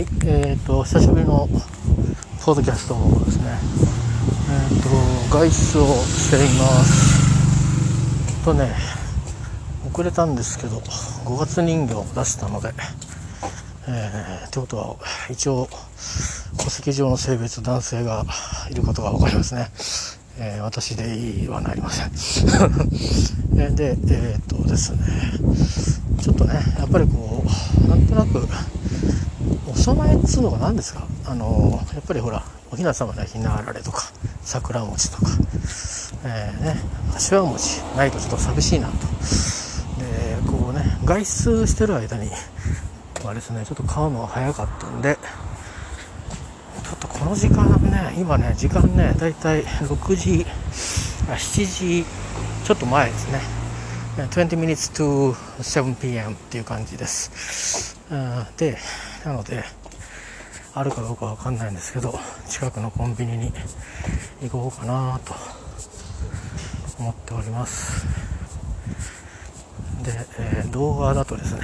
はい、えっ、と、久しぶりのポッドキャストですね。えっ、と、外出をしています。とね、遅れたんですけど、5月人形を出したので、えー、ってことは、一応、戸籍上の性別男性がいることが分かりますね。えー、私でいいはなりません。えで、えっ、とですね、ちょっとね、やっぱりこう、なんとなく、供えっつうのが何ですか？あのやっぱりほらお雛様のひなあられとか桜餅とか、えー、ね柏餅ないとちょっと寂しいなと。でこうね外出してる間にはですねちょっと買うのが早かったんでちょっとこの時間ね今ね時間ねだいたい6時あ7時ちょっと前ですね。20 minutes to 7pm っていう感じです。で、なので、あるかどうかわかんないんですけど、近くのコンビニに行こうかなと思っております。で、えー動画だとですね、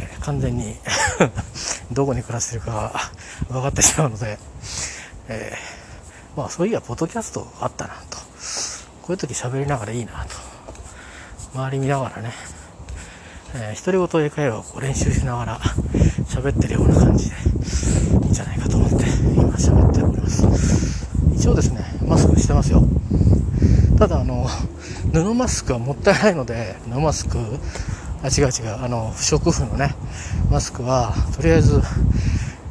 えー完全に どこに暮らしてるか分かってしまうので、えーまあそういや、ポッドキャストあったなと。こういう時喋りながらいいなと。周り見ながらね、えー、独り言英会話をこう練習しながら喋ってるような感じでいいんじゃないかと思って今喋っております。一応ですねマスクしてますよ。ただあの布マスクはもったいないので布マスクあ違う違うあの不織布のねマスクはとりあえず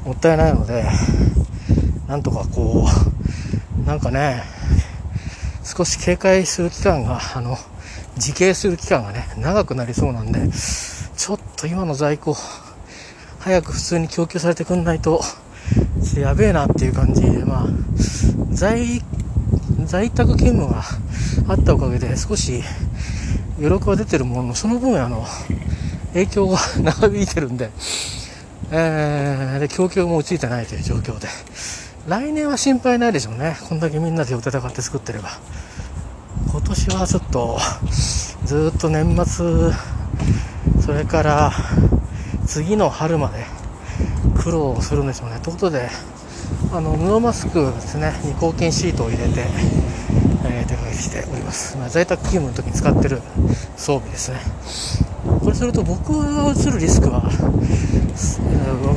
もったいないのでなんとかこうなんかね少し警戒する期間があの自警する期間がね、長くなりそうなんで、ちょっと今の在庫、早く普通に供給されてくんないと、やべえなっていう感じで、まあ、在、在宅勤務があったおかげで少し余力は出てるものの、その分あの、影響が 長引いてるんで、えー、で、供給も追いついてないという状況で、来年は心配ないでしょうね。こんだけみんなで戦って作ってれば。今年はちょっとずっと年末それから次の春まで苦労するんでしょうね。ということであの布マスクですねに抗菌シートを入れて、えー、手掛けしております、まあ、在宅勤務の時に使ってる装備ですね。これすると僕がうつるリスクは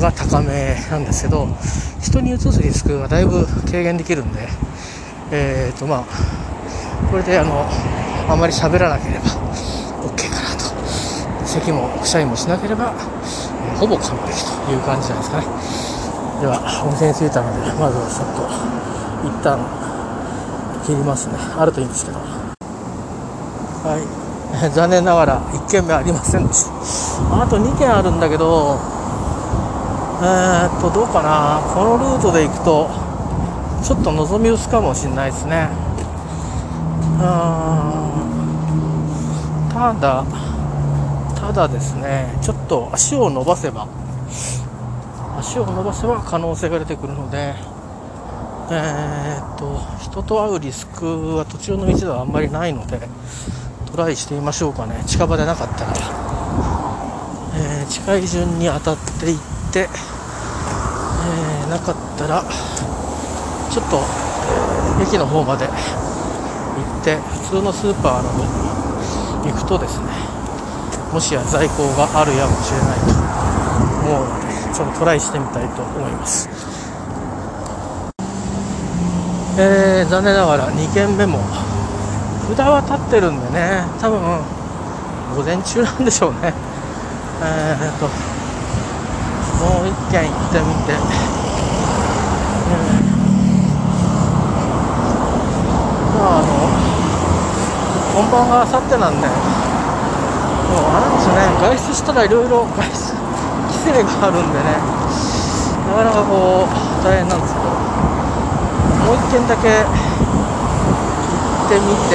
が高めなんですけど人にうつすリスクがだいぶ軽減できるんでえっ、ー、とまあこれであのあまり喋らなければ咳もくしゃみもしなければ、えーほぼ完璧という感じじゃないですかね。では温泉に着いたのでまずはちょっと一旦切りますね。あるといいんですけど。はい。残念ながら1軒目ありませんでした。あと2軒あるんだけどえー、っとどうかな。このルートで行くとちょっと望み薄かもしれないですね。うんただただですねちょっと足を伸ばせば足を伸ばせば可能性が出てくるのでえー、っと人と会うリスクは途中の道ではあんまりないのでトライしてみましょうかね。近場でなかったら、えー近い順に当たっていって、えーなかったらちょっと駅の方まで行って普通のスーパーなどに行くとですねもしや在庫があるやもしれないと思うのでちょっとトライしてみたいと思います。えー、残念ながら2軒目も札は立ってるんでね多分午前中なんでしょうね。えー、っともう1軒行ってみて、うん。まああの本番があさってなんでもうあれですよね。外出したらいろいろ外出規制があるんでね。なかなかこう大変なんですけど。もう一軒だけ行ってみて。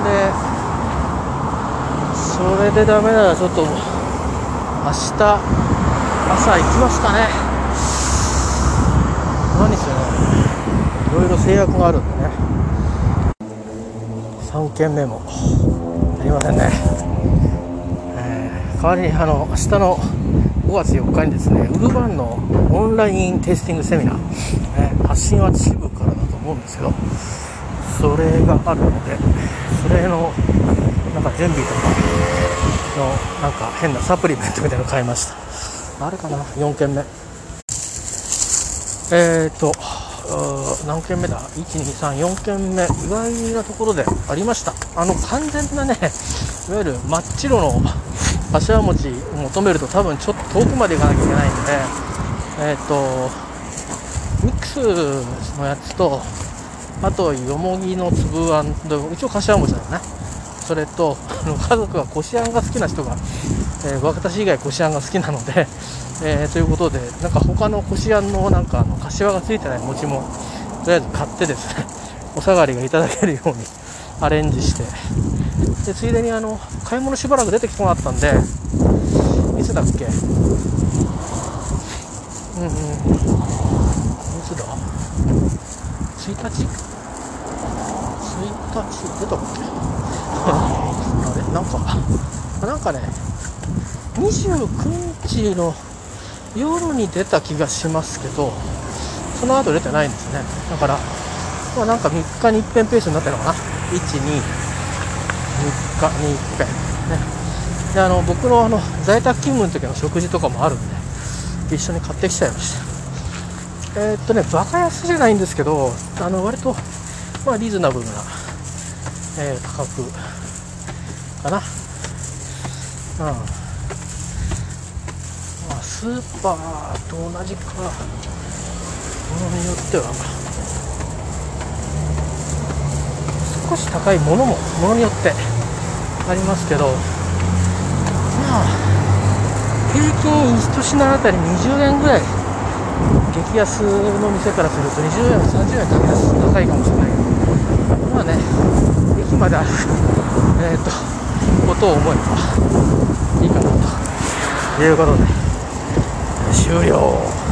でそれでダメならちょっと明日朝行きますかね。何せねいろいろ制約があるんでね。3軒目も。ありませんね、えー代わりにあの明日の5月4日にですねウルバンのオンラインテイスティングセミナー、ね、発信は秩父からだと思うんですけどそれがあるのでそれのなんか準備とかのなんか変なサプリメントみたいなの買いました。あれかな？4件目。えっ、ー、と何件目だ？1234件目。意外なところでありました。あの完全なねいわゆる真っ白の柏餅を求めると多分ちょっと遠くまで行かなきゃいけないんでえっ、ー、とミックスのやつとあとよもぎの粒あん一応柏餅だよね。それとあの家族はこしあんが好きな人が、えー、私以外こしあんが好きなので えー、ということでなんか他のこしあんのなんかあの柏がついてない餅もとりあえず買ってですね お下がりがいただけるように アレンジして。でついでにあの買い物しばらく出てきてもらったんでいつだっけ？うんうん。いつだ？1日1日出たっけ？あれ？なんかなんかね29日の夜に出た気がしますけどその後出てないんですね。だからまあなんか3日に一遍ペースになってるのかな。123日に一遍。ね。であの僕のあの在宅勤務の時の食事とかもあるんで一緒に買ってきちゃいました。えー、っとねバカ安じゃないんですけどあの割とまあリーズナブルな、えー、価格かな。うん。スーパーと同じか。ものによっては。少し高いものもものによってありますけど。まあ平均1品あたり20円ぐらい。激安の店からすると20円30円高安高いかもしれない。けどまあね駅まであるえっ、ー、とことを思えばいいかなということで。終了。